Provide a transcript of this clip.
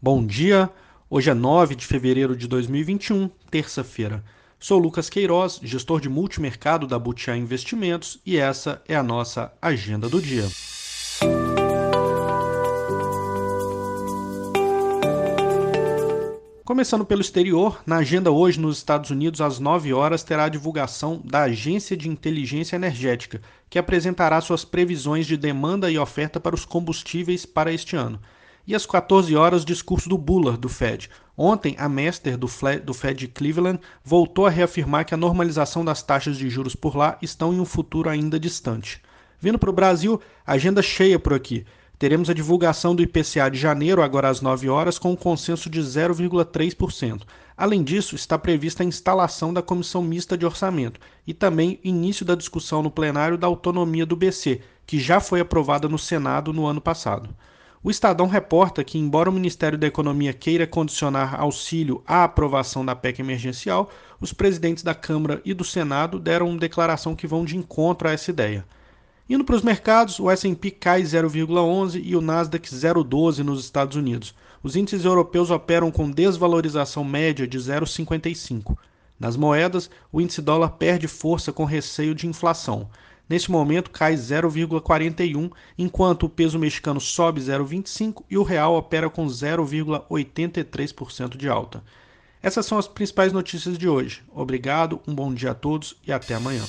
Bom dia. Hoje é 9 de fevereiro de 2021, terça-feira. Sou Lucas Queiroz, gestor de multimercado da Butiá Investimentos, e essa é a nossa agenda do dia. Começando pelo exterior, na agenda hoje nos Estados Unidos, às 9 horas, terá a divulgação da Agência de Inteligência Energética, que apresentará suas previsões de demanda e oferta para os combustíveis para este ano. E às 14 horas, discurso do Bullard, do Fed. Ontem, a Master do, do Fed de Cleveland voltou a reafirmar que a normalização das taxas de juros por lá estão em um futuro ainda distante. Vindo para o Brasil, agenda cheia por aqui. Teremos a divulgação do IPCA de janeiro, agora às 9 horas, com um consenso de 0,3%. Além disso, está prevista a instalação da Comissão Mista de Orçamento e também início da discussão no plenário da autonomia do BC, que já foi aprovada no Senado no ano passado. O Estadão reporta que, embora o Ministério da Economia queira condicionar auxílio à aprovação da PEC emergencial, os presidentes da Câmara e do Senado deram uma declaração que vão de encontro a essa ideia. Indo para os mercados, o S&P cai 0,11 e o Nasdaq 0,12 nos Estados Unidos. Os índices europeus operam com desvalorização média de 0,55. Nas moedas, o índice dólar perde força com receio de inflação. Neste momento cai 0,41, enquanto o peso mexicano sobe 0,25 e o real opera com 0,83% de alta. Essas são as principais notícias de hoje. Obrigado, um bom dia a todos e até amanhã.